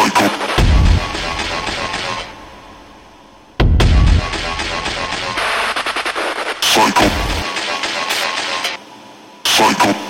cycle. Psycho. Psycho.